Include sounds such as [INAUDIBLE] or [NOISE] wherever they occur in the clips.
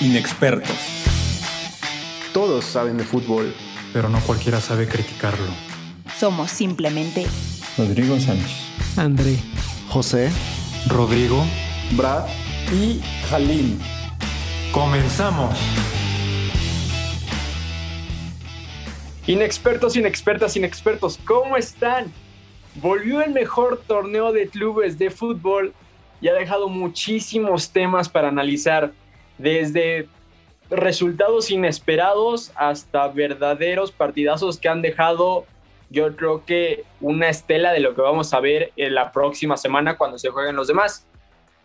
Inexpertos. Todos saben de fútbol, pero no cualquiera sabe criticarlo. Somos simplemente Rodrigo Sánchez. André. José. Rodrigo. Brad. Y Jalín. ¡Comenzamos! Inexpertos, inexpertas, inexpertos, ¿cómo están? Volvió el mejor torneo de clubes de fútbol y ha dejado muchísimos temas para analizar, desde resultados inesperados hasta verdaderos partidazos que han dejado, yo creo que una estela de lo que vamos a ver en la próxima semana cuando se jueguen los demás.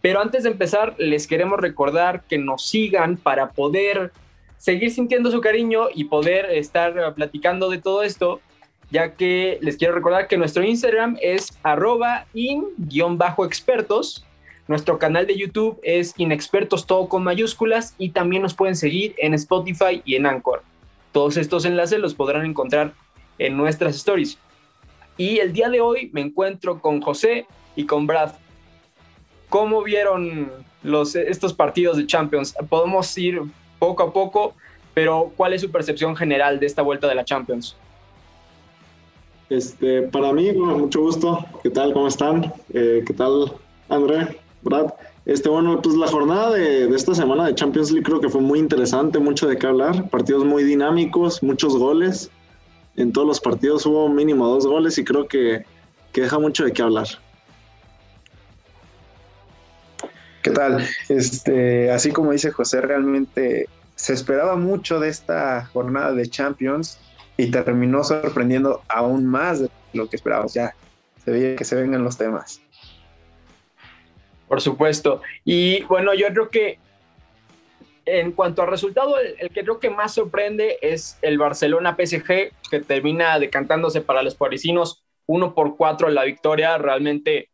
Pero antes de empezar, les queremos recordar que nos sigan para poder seguir sintiendo su cariño y poder estar platicando de todo esto, ya que les quiero recordar que nuestro Instagram es arroba in-expertos, nuestro canal de YouTube es Inexpertos todo con mayúsculas y también nos pueden seguir en Spotify y en Anchor. Todos estos enlaces los podrán encontrar en nuestras stories. Y el día de hoy me encuentro con José y con Brad. ¿Cómo vieron estos partidos de Champions? Podemos ir poco a poco, pero ¿cuál es su percepción general de esta vuelta de la Champions? Este, para mí, bueno, mucho gusto. ¿Qué tal? ¿Cómo están? Eh, ¿Qué tal, André? Brad. Este, bueno, pues la jornada de, de, esta semana de Champions League creo que fue muy interesante, mucho de qué hablar, partidos muy dinámicos, muchos goles. En todos los partidos hubo mínimo dos goles y creo que, que deja mucho de qué hablar. ¿Qué tal? Este, así como dice José, realmente se esperaba mucho de esta jornada de Champions y terminó sorprendiendo aún más de lo que esperábamos. Ya se veía que se vengan los temas. Por supuesto. Y bueno, yo creo que en cuanto al resultado, el, que creo que más sorprende es el Barcelona PSG, que termina decantándose para los parisinos 1 por 4 la victoria. Realmente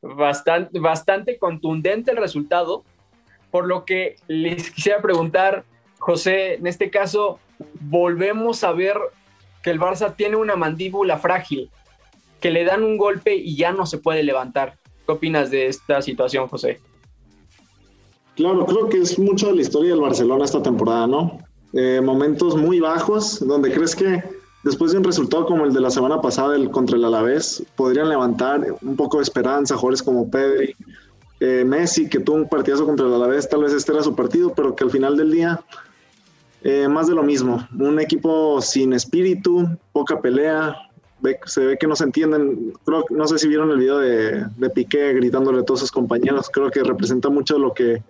bastante, bastante contundente el resultado. Por lo que les quisiera preguntar, José, en este caso, volvemos a ver que el Barça tiene una mandíbula frágil, que le dan un golpe y ya no se puede levantar. ¿Qué opinas de esta situación, José? Claro, creo que es mucho de la historia del Barcelona esta temporada, ¿no? Eh, momentos muy bajos, donde crees que después de un resultado como el de la semana pasada el, contra el Alavés, podrían levantar un poco de esperanza, jugadores como Pedri, eh, Messi, que tuvo un partidazo contra el Alavés, tal vez este era su partido, pero que al final del día, eh, más de lo mismo, un equipo sin espíritu, poca pelea, ve, se ve que no se entienden, creo, no sé si vieron el video de, de Piqué gritándole a todos sus compañeros, creo que representa mucho lo que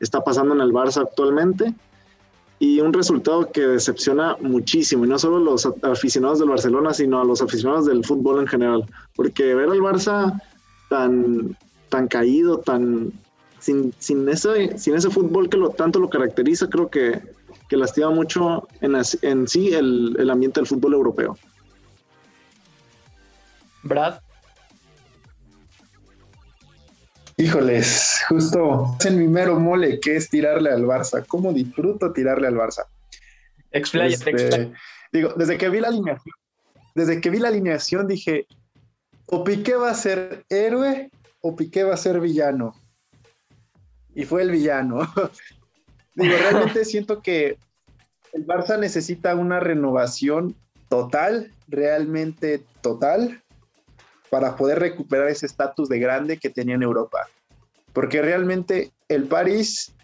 está pasando en el Barça actualmente. Y un resultado que decepciona muchísimo, y no solo a los aficionados del Barcelona, sino a los aficionados del fútbol en general, porque ver al Barça tan, tan caído, tan sin, sin, ese, sin ese fútbol que lo, tanto lo caracteriza, creo que, que lastima mucho en, en sí el, el ambiente del fútbol europeo. Brad. Híjoles, justo en mi mero mole, que es tirarle al Barça. ¿Cómo disfruto tirarle al Barça? Expláyate, este, Digo, desde que vi la alineación, desde que vi la alineación dije, o Piqué va a ser héroe o Piqué va a ser villano. Y fue el villano. [LAUGHS] Digo, realmente [LAUGHS] siento que el Barça necesita una renovación total, realmente total, para poder recuperar ese estatus de grande que tenía en Europa. Porque realmente el París,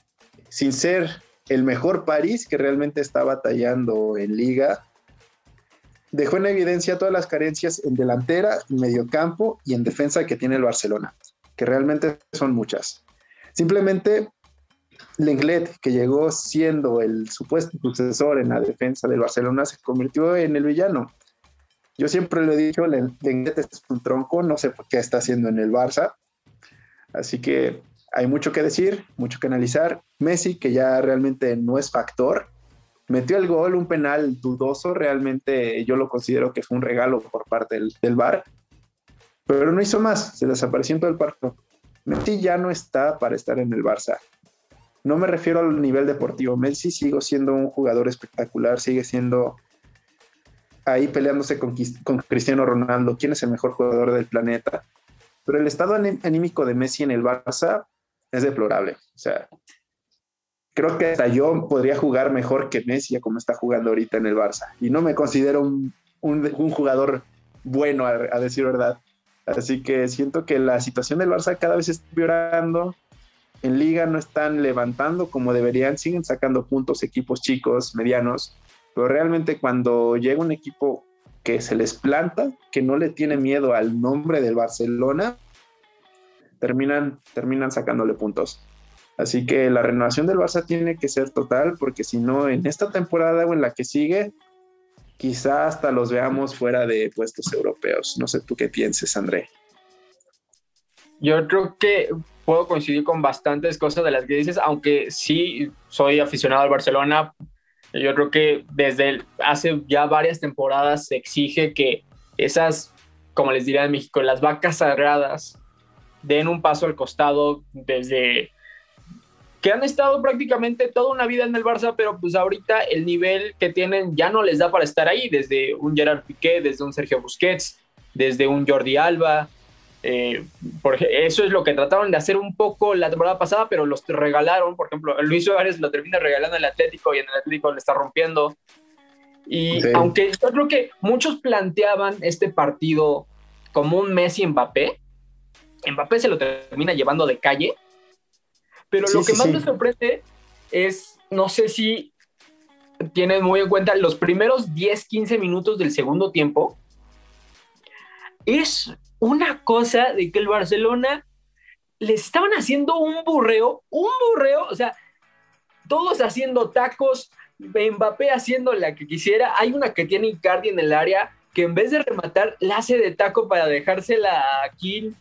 sin ser el mejor París que realmente está batallando en liga, dejó en evidencia todas las carencias en delantera, en mediocampo y en defensa que tiene el Barcelona, que realmente son muchas. Simplemente Lenglet, que llegó siendo el supuesto sucesor en la defensa del Barcelona, se convirtió en el villano. Yo siempre lo he dicho, Lenglet es un tronco, no sé qué está haciendo en el Barça. Así que hay mucho que decir, mucho que analizar. Messi, que ya realmente no es factor, metió el gol, un penal dudoso, realmente yo lo considero que fue un regalo por parte del, del pero no hizo más, se desapareció en todo el partido. Messi ya no está para estar en el Barça. No me refiero al nivel deportivo. Messi sigue siendo un jugador espectacular, sigue siendo ahí peleándose con, Cristiano Ronaldo, quién es el mejor jugador del planeta. Pero el estado anímico de Messi en el Barça es deplorable. O sea, creo que hasta yo podría jugar mejor que Messi, como está jugando ahorita en el Barça. Y no me considero un, jugador bueno, a, a, decir verdad. Así que siento que la situación del Barça cada vez está empeorando. En liga no están levantando como deberían, siguen sacando puntos equipos chicos, medianos, pero realmente cuando llega un equipo que se les planta, que no le tiene miedo al nombre del Barcelona, terminan, terminan sacándole puntos. Así que la renovación del Barça tiene que ser total, porque si no, en esta temporada o en la que sigue, quizá hasta los veamos fuera de puestos europeos. No sé tú qué pienses, André. Yo creo que puedo coincidir con bastantes cosas de las que dices, aunque sí soy aficionado al Barcelona. Yo creo que desde hace ya varias temporadas se exige que esas, como les diría en México, las vacas sagradas den un paso al costado desde que han estado prácticamente toda una vida en el Barça, pero pues ahorita el nivel que tienen ya no les da para estar ahí, desde un Gerard Piqué, desde un Sergio Busquets, desde un Jordi Alba. Eh, por, eso es lo que trataron de hacer un poco la temporada pasada, pero los regalaron. Por ejemplo, Luis Suárez lo termina regalando al Atlético y en el Atlético le está rompiendo. Y sí. aunque yo creo que muchos planteaban este partido como un Messi Mbappé, Mbappé se lo termina llevando de calle pero sí, lo que sí, más me sorprende es, no sé si tienen muy en cuenta los primeros 10, 15 minutos del segundo tiempo. Es una cosa de que el Barcelona les estaban haciendo un burreo, un burreo, o sea, todos haciendo tacos, Mbappé haciendo la que quisiera. Hay una que tiene Icardi en el área que en vez de rematar, la hace de taco para dejársela a Kill.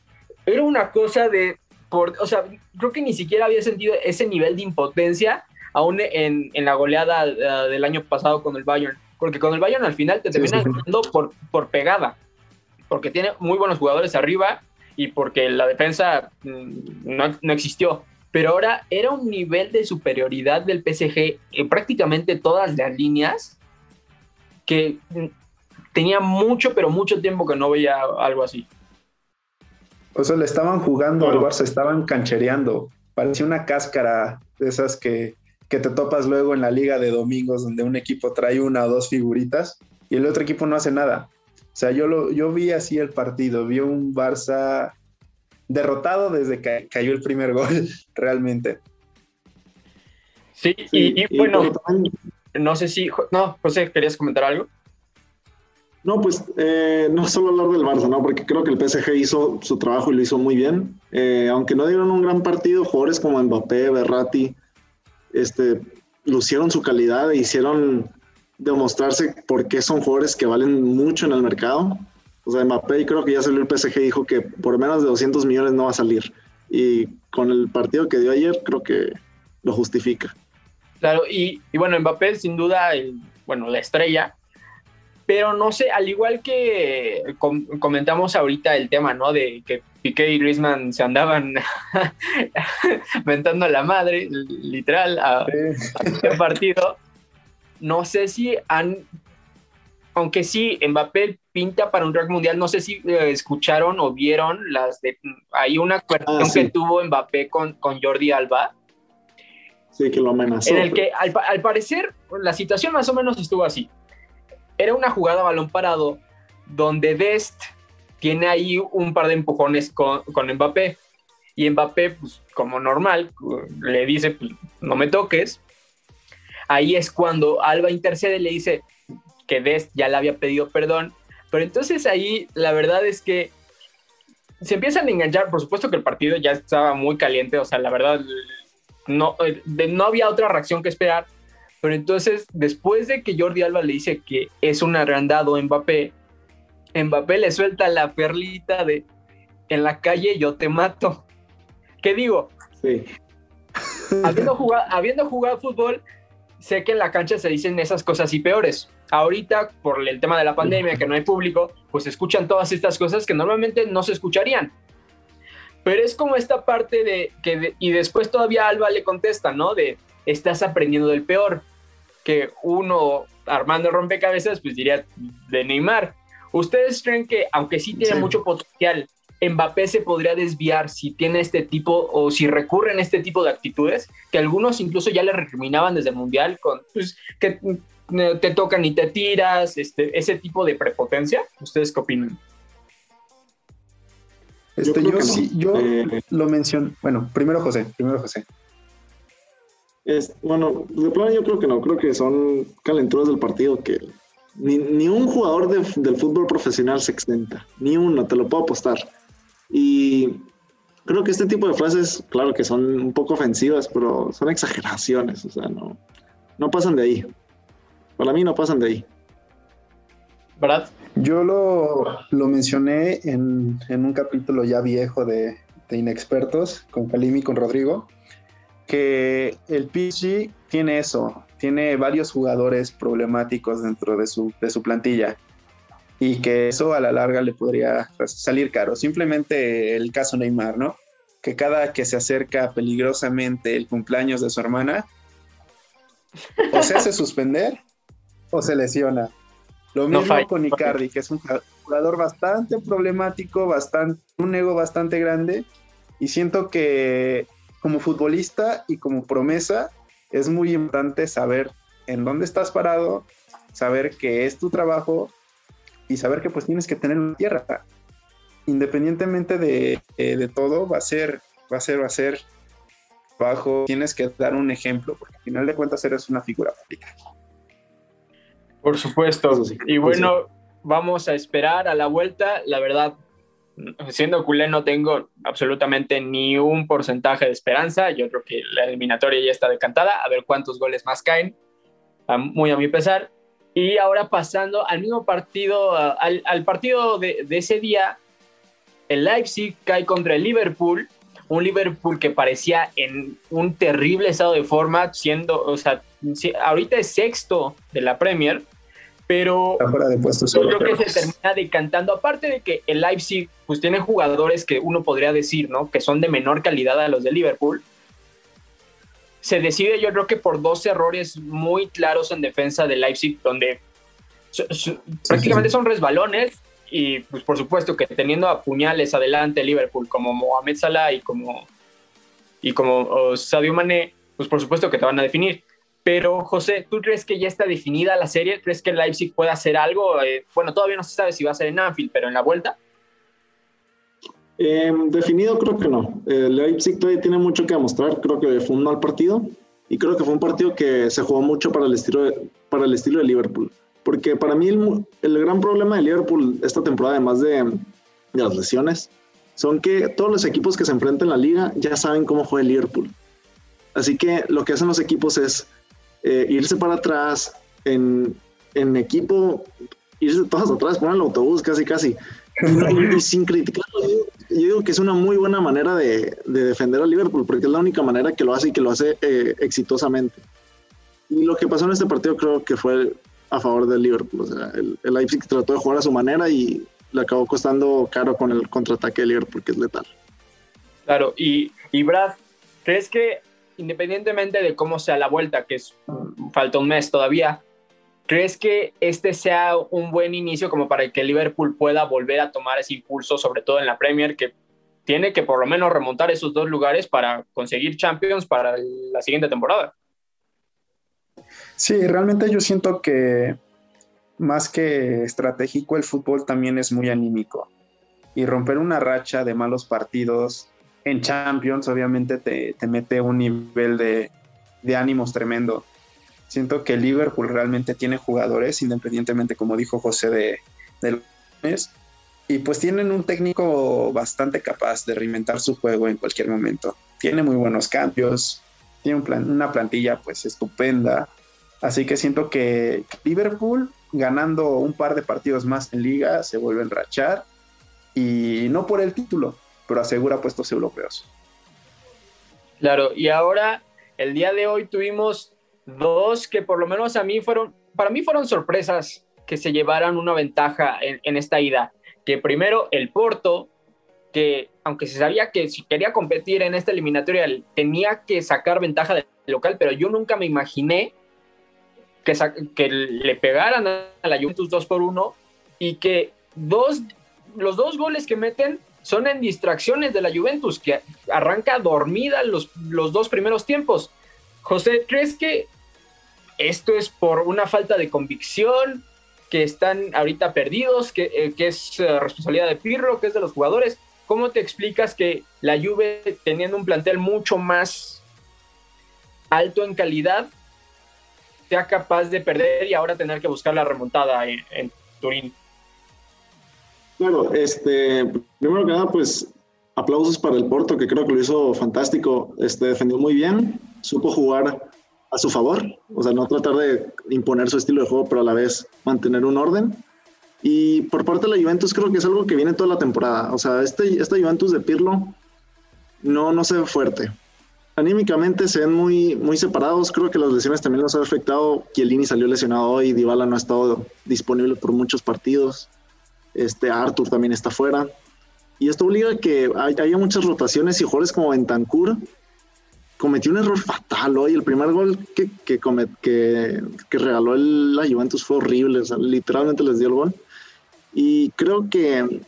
Era una cosa de por, o sea, creo que ni siquiera había sentido ese nivel de impotencia aún en, en la goleada uh, del año pasado con el Bayern, porque con el Bayern al final te terminan sí, sí. por, por pegada, porque tiene muy buenos jugadores arriba y porque la defensa no, no existió. Pero ahora era un nivel de superioridad del PSG en prácticamente todas las líneas que tenía mucho, pero mucho tiempo que no veía algo así. O sea, le estaban jugando al Barça, estaban canchereando. Parecía una cáscara de esas que, que te topas luego en la liga de domingos, donde un equipo trae una o dos figuritas y el otro equipo no hace nada. O sea, yo, lo, yo vi así el partido, vi un Barça derrotado desde que cayó el primer gol, [LAUGHS] realmente. Sí, y, y bueno, no sé si, no, José, ¿querías comentar algo? No, pues eh, no solo hablar del Barça, ¿no? Porque creo que el PSG hizo su trabajo y lo hizo muy bien. Eh, aunque no dieron un gran partido, jugadores como Mbappé, Berratti, este, lucieron su calidad e hicieron demostrarse por qué son jugadores que valen mucho en el mercado. O sea, Mbappé creo que ya salió el PSG dijo que por menos de 200 millones no va a salir. Y con el partido que dio ayer, creo que lo justifica. Claro, y, y bueno, Mbappé sin duda, el, bueno, la estrella, pero no sé, al igual que com comentamos ahorita el tema, ¿no? De que Piqué y Griezmann se andaban [LAUGHS] mentando a la madre, literal, a, sí. a partido. No sé si han, aunque sí, Mbappé pinta para un track mundial, no sé si eh, escucharon o vieron las de, hay una cuestión ah, sí. que tuvo Mbappé con, con Jordi Alba. Sí, que lo amenazó. En el que al, al parecer la situación más o menos estuvo así era una jugada balón parado donde Dest tiene ahí un par de empujones con, con Mbappé. Y Mbappé, pues como normal, le dice, pues, no me toques. Ahí es cuando Alba intercede y le dice que Dest ya le había pedido perdón. Pero entonces ahí la verdad es que se empiezan a enganchar. Por supuesto que el partido ya estaba muy caliente. O sea, la verdad, no, no había otra reacción que esperar pero entonces, después de que Jordi Alba le dice que es un agrandado Mbappé, Mbappé le suelta la perlita de en la calle yo te mato. ¿Qué digo? Sí. habiendo, jugado, habiendo jugado fútbol, sé que en la cancha se dicen esas cosas y peores. Ahorita, por el tema de la pandemia, que no hay público, pues escuchan todas estas cosas que normalmente no se escucharían. Pero es como esta parte de que, de, y después todavía Alba le contesta, ¿no? De, estás aprendiendo del peor que uno armando rompecabezas, pues diría de Neymar. ¿Ustedes creen que, aunque sí tiene sí. mucho potencial, Mbappé se podría desviar si tiene este tipo o si recurre en este tipo de actitudes, que algunos incluso ya le recriminaban desde el Mundial con pues, que te tocan y te tiras, este, ese tipo de prepotencia. ¿Ustedes qué opinan? Este, Yo sí, yo Eh, lo menciono. Bueno, primero José, primero José. Es, bueno, de plano yo creo que no, creo que son calenturas del partido que ni, ni un jugador de- del fútbol profesional se exenta, ni uno, te lo puedo apostar. Y creo que este tipo de frases, claro que son un poco ofensivas, pero son [LAUGHS] exageraciones, o sea, no, no pasan de ahí. Para mí no pasan de ahí. ¿Verdad? Yo lo, lo mencioné en, en un capítulo ya viejo de, de Inexpertos con Kalim y con Rodrigo, que el PSG tiene eso, tiene varios jugadores problemáticos dentro de su, de su plantilla y que eso a la larga le podría salir caro. Simplemente el caso Neymar, ¿no? Que cada que se acerca peligrosamente el cumpleaños de su hermana, o se hace suspender o se lesiona. Lo No mismo falla. con Icardi, que es un jugador bastante problemático, bastante, un ego bastante grande, y siento que como futbolista y como promesa es muy importante saber en dónde estás parado, saber que es tu trabajo y saber que pues tienes que tener una tierra. Independientemente de, eh, de todo, va a ser, va a ser, va a ser bajo, tienes que dar un ejemplo, porque al final de cuentas eres una figura pública. Por supuesto. Sí, y bueno, vamos a esperar a la vuelta. La verdad, siendo culé no tengo absolutamente ni un porcentaje de esperanza. Yo creo que la eliminatoria ya está decantada. A ver cuántos goles más caen, muy a mi pesar. Y ahora pasando al mismo partido, al, al partido de, de ese día, el Leipzig cae contra el Liverpool. Un Liverpool que parecía en un terrible estado de forma, siendo, o sea, ahorita es sexto de la Premier, pero de puestos yo creo que se termina decantando. Aparte de que el Leipzig, pues tiene jugadores que uno podría decir, ¿no? Que son de menor calidad a los de Liverpool. Se decide, yo creo que por dos errores muy claros en defensa del Leipzig, donde prácticamente son resbalones. Y pues por supuesto que teniendo a puñales adelante Liverpool como Mohamed Salah y como, y como Sadio Mané, pues por supuesto que te van a definir. Pero, José, ¿tú crees que ya está definida la serie? ¿Crees que Leipzig puede hacer algo? Eh, bueno, todavía no se sabe si va a ser en Anfield, pero en la vuelta. Eh, definido creo que no. El Leipzig todavía tiene mucho que demostrar. Creo que fue un mal partido y creo que fue un partido que se jugó mucho para el estilo de, para el estilo de Liverpool. Porque para mí el, el gran problema de Liverpool esta temporada, además de, de las lesiones, son que todos los equipos que se enfrentan en la liga ya saben cómo juega el Liverpool. Así que lo que hacen los equipos es eh, irse para atrás en, en equipo, irse todos atrás, poner el autobús casi casi. Y, no- y sin criticarlo, yo, digo- yo digo que es una muy buena manera de, de defender a Liverpool, porque es la única manera que lo hace y que lo hace eh, exitosamente. Y lo que pasó en este partido creo que fue a favor del Liverpool. O sea, el, el Leipzig trató de jugar a su manera y le acabó costando caro con el contraataque de Liverpool, que es letal. Claro, y, y Brad, ¿crees que independientemente de cómo sea la vuelta, que es, falta un mes todavía, ¿crees que este sea un buen inicio como para que Liverpool pueda volver a tomar ese impulso, sobre todo en la Premier, que tiene que por lo menos remontar esos dos lugares para conseguir Champions para la siguiente temporada? Sí, realmente yo siento que más que estratégico, el fútbol también es muy anímico. Y romper una racha de malos partidos en Champions obviamente te, te mete un nivel de, de ánimos tremendo. Siento que Liverpool realmente tiene jugadores, independientemente, como dijo José, de, de y pues tienen un técnico bastante capaz de reinventar su juego en cualquier momento. Tiene muy buenos cambios, tiene una plantilla pues estupenda, Así que siento que Liverpool, ganando un par de partidos más en liga, se vuelve a enrachar. Y no por el título, pero asegura puestos europeos. Claro, y ahora, el día de hoy tuvimos dos que por lo menos a mí fueron, para mí fueron sorpresas que se llevaran una ventaja en, en esta ida. Que primero el Porto, que aunque se sabía que si quería competir en esta eliminatoria tenía que sacar ventaja del local, pero yo nunca me imaginé que, que le pegaran a la Juventus 2 por 1 y que dos, los dos goles que meten son en distracciones de la Juventus, que arranca dormida los, los dos primeros tiempos. José, ¿crees que esto es por una falta de convicción, que están ahorita perdidos, que, eh, que es eh, responsabilidad de Pirro, que es de los jugadores? ¿Cómo te explicas que la Juve, teniendo un plantel mucho más alto en calidad, sea capaz de perder y ahora tener que buscar la remontada en, en Turín? Claro, este, primero que nada, pues aplausos para el Porto, que creo que lo hizo fantástico. Este, defendió muy bien, supo jugar a su favor, o sea, no tratar de imponer su estilo de juego, pero a la vez mantener un orden. Y por parte de la Juventus creo que es algo que viene toda la temporada. O sea, este, esta Juventus de Pirlo no, no se ve fuerte. Anímicamente se ven muy, muy separados. Creo que las lesiones también los ha afectado. Chiellini salió lesionado hoy, Dybala no ha estado disponible por muchos partidos. Este Arthur también está fuera. Y esto obliga a que haya muchas rotaciones y jugadores como Bentancur cometió un error fatal hoy. El primer gol que, que, que, que regaló el, la Juventus fue horrible. literalmente les dio el gol. Y creo que,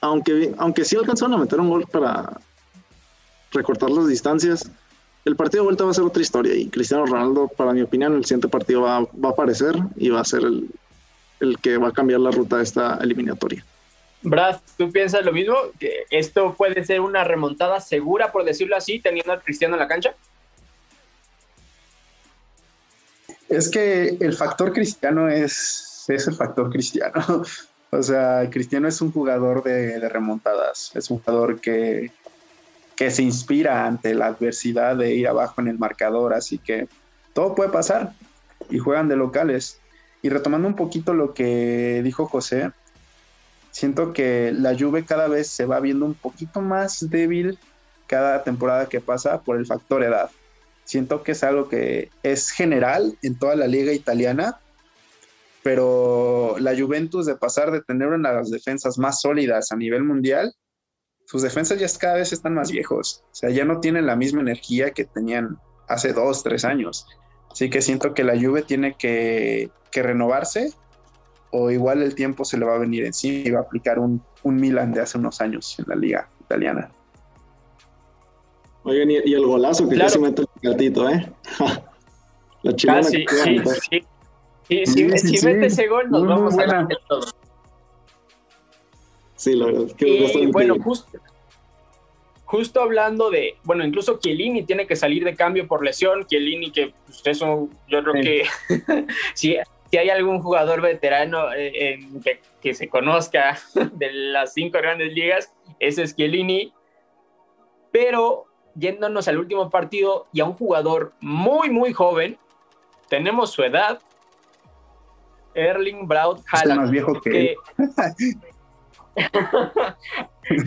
aunque, aunque sí alcanzaron a meter un gol para recortar las distancias, el partido de vuelta va a ser otra historia. Y Cristiano Ronaldo, para mi opinión, el siguiente partido va, va a aparecer y va a ser el, el que va a cambiar la ruta de esta eliminatoria. Brad, ¿tú piensas lo mismo? ¿Que esto puede ser una remontada segura, por decirlo así, teniendo al Cristiano en la cancha? Es que el factor cristiano es, es el factor cristiano. [LAUGHS] O sea, Cristiano es un jugador de, de remontadas, es un jugador que, que se inspira ante la adversidad de ir abajo en el marcador, así que todo puede pasar y juegan de locales. Y retomando un poquito lo que dijo José, siento que la Juve cada vez se va viendo un poquito más débil cada temporada que pasa por el factor edad. Siento que es algo que es general en toda la liga italiana, pero la Juventus de pasar de tener una de las defensas más sólidas a nivel mundial, sus defensas ya cada vez están más viejos, o sea, ya no tienen la misma energía que tenían hace dos, tres años. Así que siento que la Juve tiene que, que renovarse o igual el tiempo se le va a venir encima y va a aplicar un, un Milan de hace unos años en la liga italiana. Oigan, y, y el golazo que Claro. casi mete el gatito, ¿eh? [LAUGHS] la chilena Casi, que sí, sí. Sí, Sí, si sí, si sí. mete ese gol, nos Muy, vamos a dar todo. Sí, la verdad. que Y bueno, justo, justo hablando de, bueno, incluso Chiellini tiene que salir de cambio por lesión. Chiellini, que pues, eso yo creo Sí. que [LAUGHS] si, si hay algún jugador veterano eh, que, que se conozca [LAUGHS] de las cinco grandes ligas, ese es Chiellini. Pero yéndonos al último partido y a un jugador muy, muy joven, tenemos su edad, Erling Braut Es Haaland más viejo que,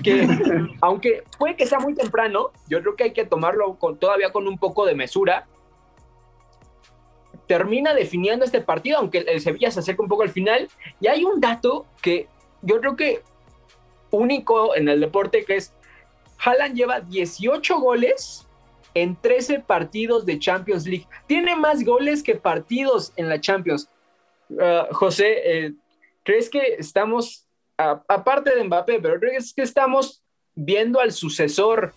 que [LAUGHS] aunque puede que sea muy temprano, yo creo que hay que tomarlo con, todavía con un poco de mesura. Termina definiendo este partido, aunque el Sevilla se acerca un poco al final. Y hay un dato que yo creo que único en el deporte, que es Haaland lleva 18 goles en 13 partidos de Champions League. Tiene más goles que partidos en la Champions. Uh, José, eh, ¿crees que estamos aparte de Mbappé, pero creo que es que estamos viendo al sucesor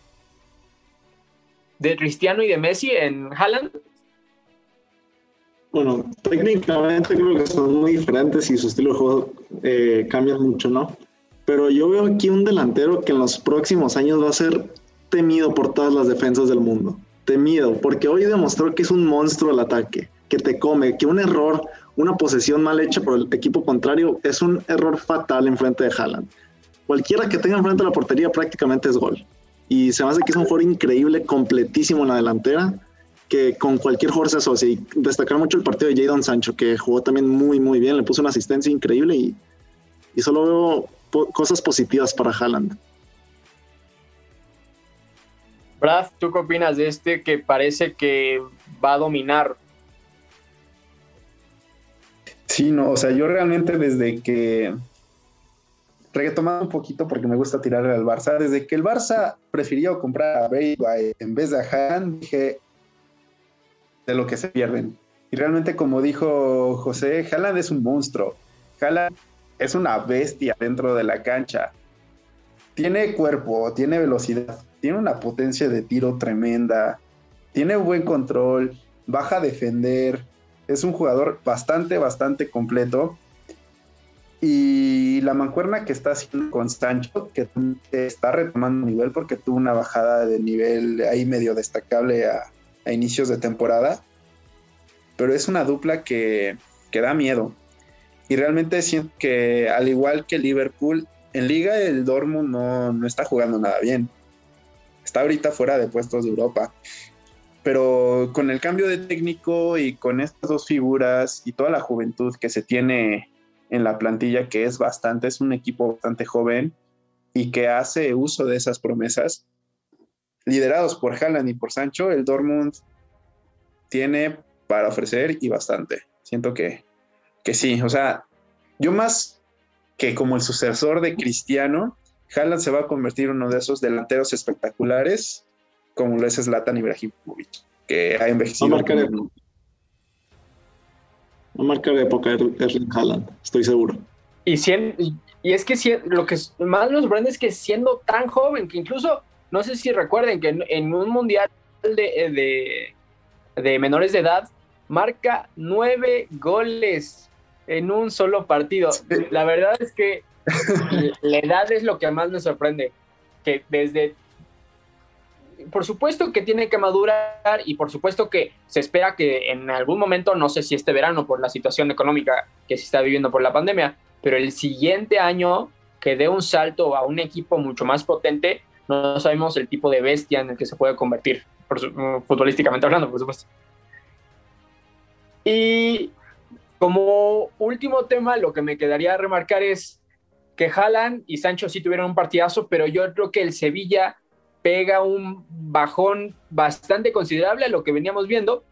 de Cristiano y de Messi en Haaland. Bueno, técnicamente creo que son muy diferentes y su estilo de juego eh, cambia mucho, ¿no? Pero yo veo aquí un delantero que en los próximos años va a ser temido por todas las defensas del mundo. Temido, porque hoy demostró que es un monstruo al ataque, que te come, que un error, una posesión mal hecha por el equipo contrario es un error fatal en frente de Haaland. Cualquiera que tenga enfrente de la portería prácticamente es gol. Y se me hace que es un jugador increíble, completísimo en la delantera, que con cualquier jugador se asocia. Y destacar mucho el partido de Jadon Sancho, que jugó también muy, muy bien, le puso una asistencia increíble y, y solo veo po cosas positivas para Haaland. Brad, ¿tú qué opinas de este que parece que va a dominar? Sí, no, o sea, yo realmente desde que retomando un poquito porque me gusta tirarle al Barça, desde que el Barça prefirió comprar a Bale en vez de a Haaland, dije de lo que se pierden. Y realmente, como dijo José, Haaland es un monstruo. Haaland es una bestia dentro de la cancha. tiene cuerpo, tiene velocidad, tiene una potencia de tiro tremenda, tiene buen control, baja a defender, es un jugador bastante, bastante completo. Y la mancuerna que está haciendo con Sancho, que está retomando nivel porque tuvo una bajada de nivel ahí medio destacable a, a inicios de temporada, pero es una dupla que, que da miedo. Y realmente siento que al igual que Liverpool, en liga el Dortmund no, no está jugando nada bien. Está ahorita fuera de puestos de Europa. Pero con el cambio de técnico y con estas dos figuras y toda la juventud que se tiene en la plantilla, que es bastante, es un equipo bastante joven y que hace uso de esas promesas, liderados por Haaland y por Sancho, el Dortmund tiene para ofrecer y bastante. Siento que, que sí, o sea, yo más que como el sucesor de Cristiano, Haaland se va a convertir en uno de esos delanteros espectaculares como lo es Zlatan Ibrahimovic, que ha envejecido. Va a marcar, va a marcar época Erling Haaland, estoy seguro. Y, y es que lo que más nos sorprende es que siendo tan joven, que incluso, no sé si recuerden que en, en un mundial de, de, de menores de edad, marca nueve goles en un solo partido. La verdad es que la edad es lo que más me sorprende, que desde por supuesto que tiene que madurar y por supuesto que se espera que en algún momento, no sé si este verano por la situación económica que se está viviendo por la pandemia, pero el siguiente año que dé un salto a un equipo mucho más potente, no sabemos el tipo de bestia en el que se puede convertir, su, futbolísticamente hablando, por supuesto. Y como último tema, lo que me quedaría remarcar es que Haaland y Sancho sí tuvieron un partidazo, pero yo creo que el Sevilla pega un bajón bastante considerable a lo que veníamos viendo,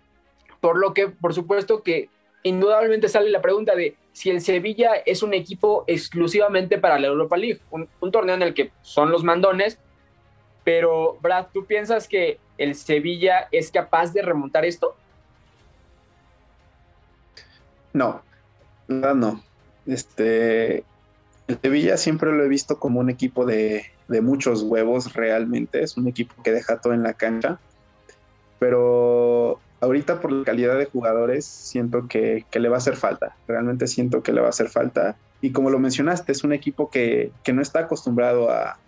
por lo que por supuesto que indudablemente sale la pregunta de si el Sevilla es un equipo exclusivamente para la Europa League, un, torneo en el que son los mandones, pero Brad, ¿tú piensas que el Sevilla es capaz de remontar esto? No, no, no. Este, el Sevilla siempre lo he visto como un equipo de, de muchos huevos realmente, es un equipo que deja todo en la cancha, pero ahorita por la calidad de jugadores siento que, que, le va a hacer falta, realmente siento que le va a hacer falta. Y como lo mencionaste, es un equipo que, que no está acostumbrado a,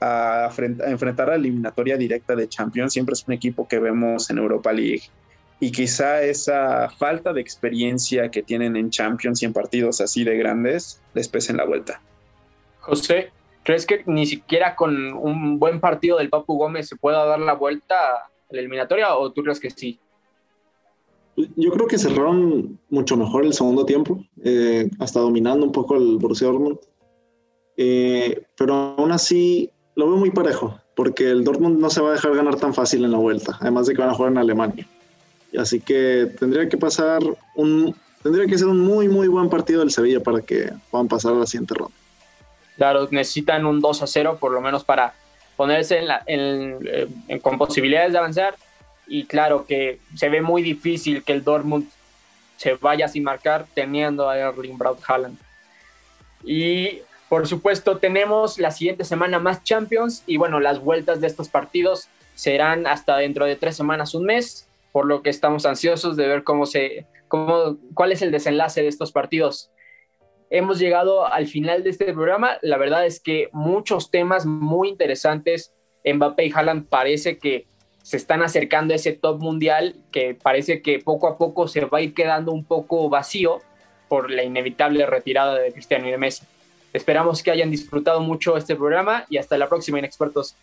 a, a, enfrentar la eliminatoria directa de Champions, siempre es un equipo que vemos en Europa League. Y quizá esa falta de experiencia que tienen en Champions y en partidos así de grandes les pese en la vuelta. José, ¿Crees que ni siquiera con un buen partido del Papu Gómez se pueda dar la vuelta a la eliminatoria o tú crees que sí? Yo creo que cerraron mucho mejor el segundo tiempo, eh, hasta dominando un poco el Borussia Dortmund. Eh, pero aún así lo veo muy parejo, porque el Dortmund no se va a dejar ganar tan fácil en la vuelta, además de que van a jugar en Alemania. Así que tendría que pasar un, tendría que ser un muy, muy buen partido del Sevilla para que puedan pasar a la siguiente ronda. Claro, necesitan un 2 a 0 por lo menos para ponerse en la, en, en, con posibilidades de avanzar. Y claro que se ve muy difícil que el Dortmund se vaya sin marcar teniendo a Erling Braut Haaland. Y por supuesto tenemos la siguiente semana más Champions y bueno, las vueltas de estos partidos serán hasta dentro de tres semanas, un mes, por lo que estamos ansiosos de ver cómo se, cómo, cuál es el desenlace de estos partidos hemos llegado al final de este programa. La verdad es que muchos temas muy interesantes. Mbappé y Haaland parece que se están acercando a ese top mundial que parece que poco a poco se va a ir quedando un poco vacío por la inevitable retirada de Cristiano y de Messi. Esperamos que hayan disfrutado mucho este programa y hasta la próxima, inexpertos.